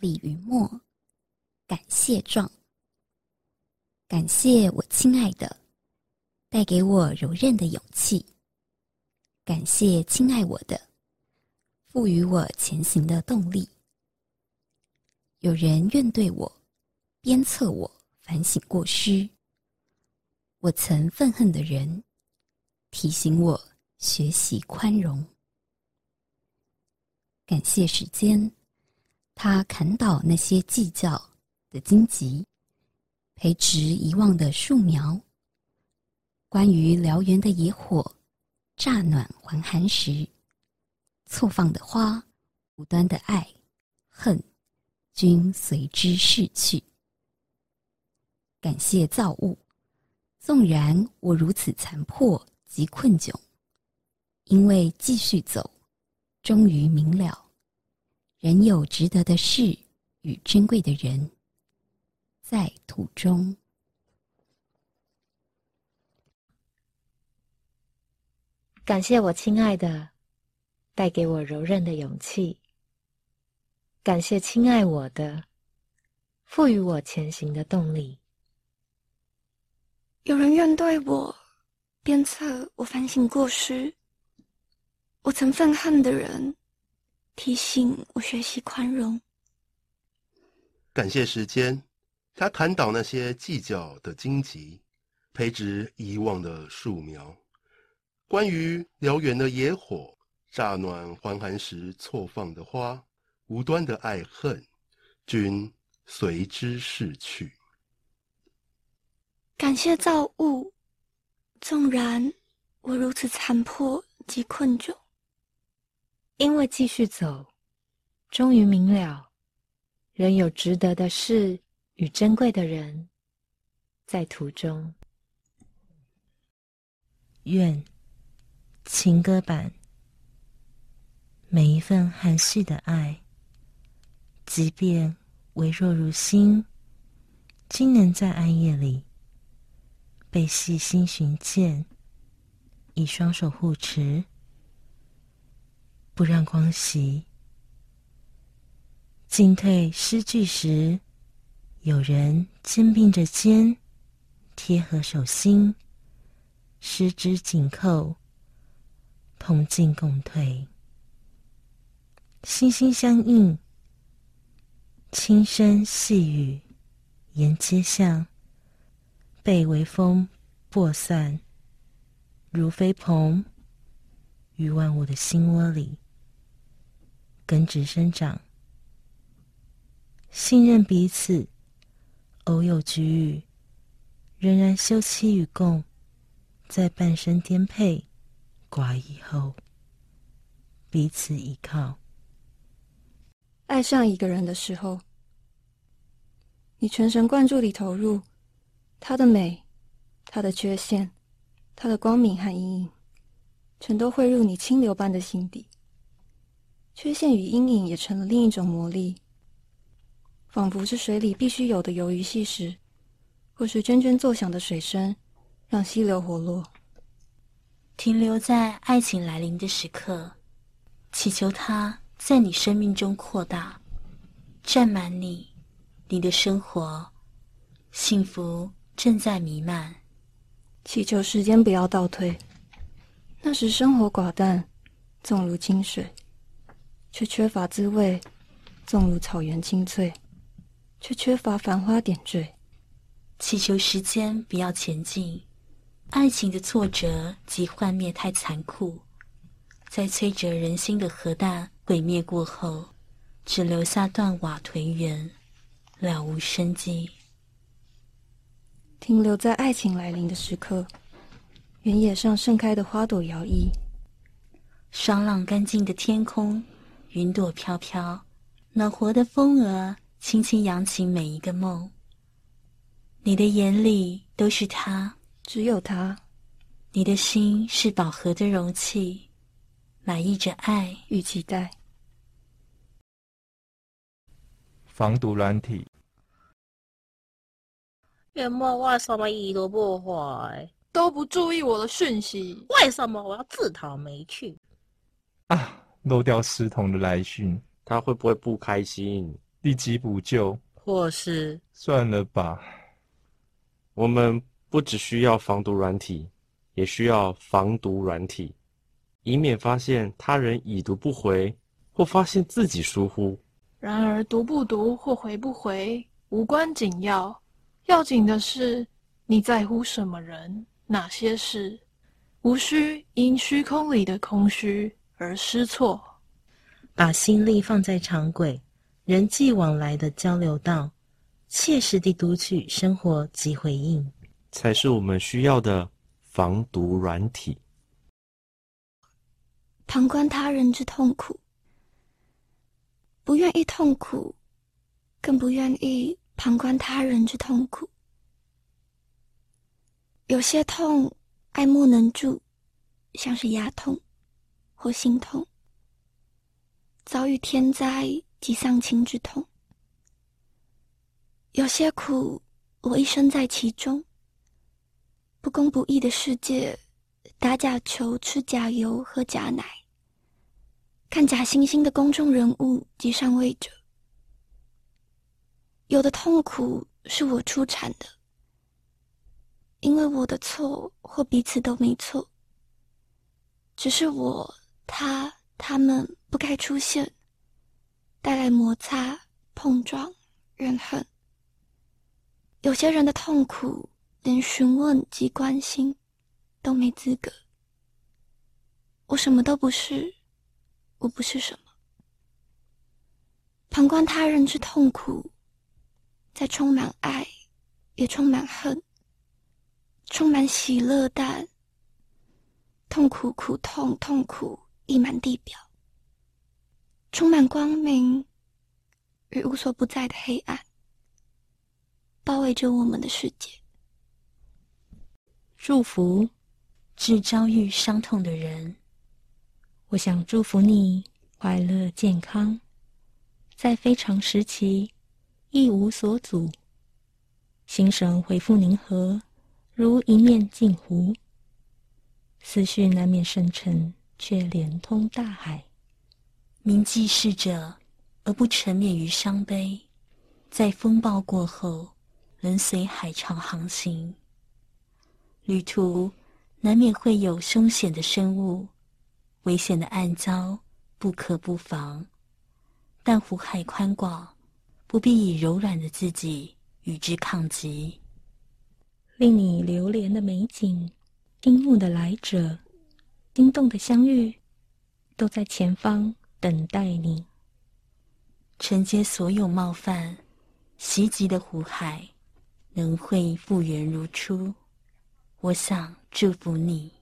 李云墨，感谢状。感谢我亲爱的，带给我柔韧的勇气。感谢亲爱我的，赋予我前行的动力。有人愿对我鞭策我反省过失，我曾愤恨的人提醒我学习宽容。感谢时间，他砍倒那些计较的荆棘。培植遗忘的树苗，关于燎原的野火，乍暖还寒时，错放的花，无端的爱恨，均随之逝去。感谢造物，纵然我如此残破及困窘，因为继续走，终于明了，仍有值得的事与珍贵的人。在途中，感谢我亲爱的，带给我柔韧的勇气。感谢亲爱我的，赋予我前行的动力。有人愿对我鞭策我反省过失，我曾愤恨的人提醒我学习宽容。感谢时间。他砍倒那些计较的荆棘，培植遗忘的树苗。关于燎原的野火，乍暖还寒时错放的花，无端的爱恨，均随之逝去。感谢造物，纵然我如此残破及困窘，因为继续走，终于明了，仍有值得的事。与珍贵的人在途中，愿情歌版每一份含蓄的爱，即便微弱如星，今能在暗夜里被细心寻见，以双手护持，不让光袭，进退失据时。有人肩并着肩，贴合手心，十指紧扣，同进共退，心心相印，轻声细语，沿街巷，被微风拨散，如飞蓬，于万物的心窝里，根植生长，信任彼此。偶有局域，仍然休戚与共，在半生颠沛寡义后，彼此依靠。爱上一个人的时候，你全神贯注地投入，他的美，他的缺陷，他的光明和阴影，全都汇入你清流般的心底。缺陷与阴影也成了另一种魔力。仿佛是水里必须有的鱿鱼细石，或是涓涓作响的水声，让溪流活络。停留在爱情来临的时刻，祈求它在你生命中扩大，占满你，你的生活，幸福正在弥漫。祈求时间不要倒退，那时生活寡淡，纵如清水，却缺乏滋味，纵如草原青翠。却缺乏繁花点缀，祈求时间不要前进。爱情的挫折及幻灭太残酷，在摧折人心的核弹毁灭过后，只留下断瓦颓垣，了无生机。停留在爱情来临的时刻，原野上盛开的花朵摇曳，爽朗干净的天空，云朵飘飘，暖和的风儿。轻轻扬起每一个梦，你的眼里都是他，只有他。你的心是饱和的容器，满溢着爱与期待。防毒软体。月末为什么已读不回？都不注意我的讯息？为什么我要自讨没趣？啊，漏掉师彤的来讯，他会不会不开心？立即补救，或是算了吧。我们不只需要防毒软体，也需要防毒软体，以免发现他人已读不回，或发现自己疏忽。然而，读不读或回不回无关紧要，要紧的是你在乎什么人、哪些事，无需因虚空里的空虚而失措。把心力放在常轨、人际往来的交流道，切实地读取生活及回应，才是我们需要的防毒软体。旁观他人之痛苦，不愿意痛苦，更不愿意旁观他人之痛苦。有些痛爱莫能助，像是牙痛或心痛。遭遇天灾及丧亲之痛，有些苦我一生在其中。不公不义的世界，打假球、吃假油、喝假奶，看假惺惺的公众人物及上位者。有的痛苦是我出产的，因为我的错或彼此都没错，只是我他。他们不该出现，带来摩擦、碰撞、怨恨。有些人的痛苦，连询问及关心都没资格。我什么都不是，我不是什么。旁观他人之痛苦，在充满爱，也充满恨，充满喜乐，但痛苦、苦痛、痛苦。溢满地表，充满光明与无所不在的黑暗，包围着我们的世界。祝福致遭遇伤痛的人，我想祝福你快乐健康，在非常时期一无所阻，心神回复宁和，如一面镜湖，思绪难免深沉。却连通大海，铭记逝者，而不沉湎于伤悲。在风暴过后，仍随海潮航行。旅途难免会有凶险的生物，危险的暗礁不可不防。但湖海宽广，不必以柔软的自己与之抗击。令你流连的美景，丁目的来者。心动的相遇，都在前方等待你。承接所有冒犯、袭击的湖海，能会复原如初。我想祝福你。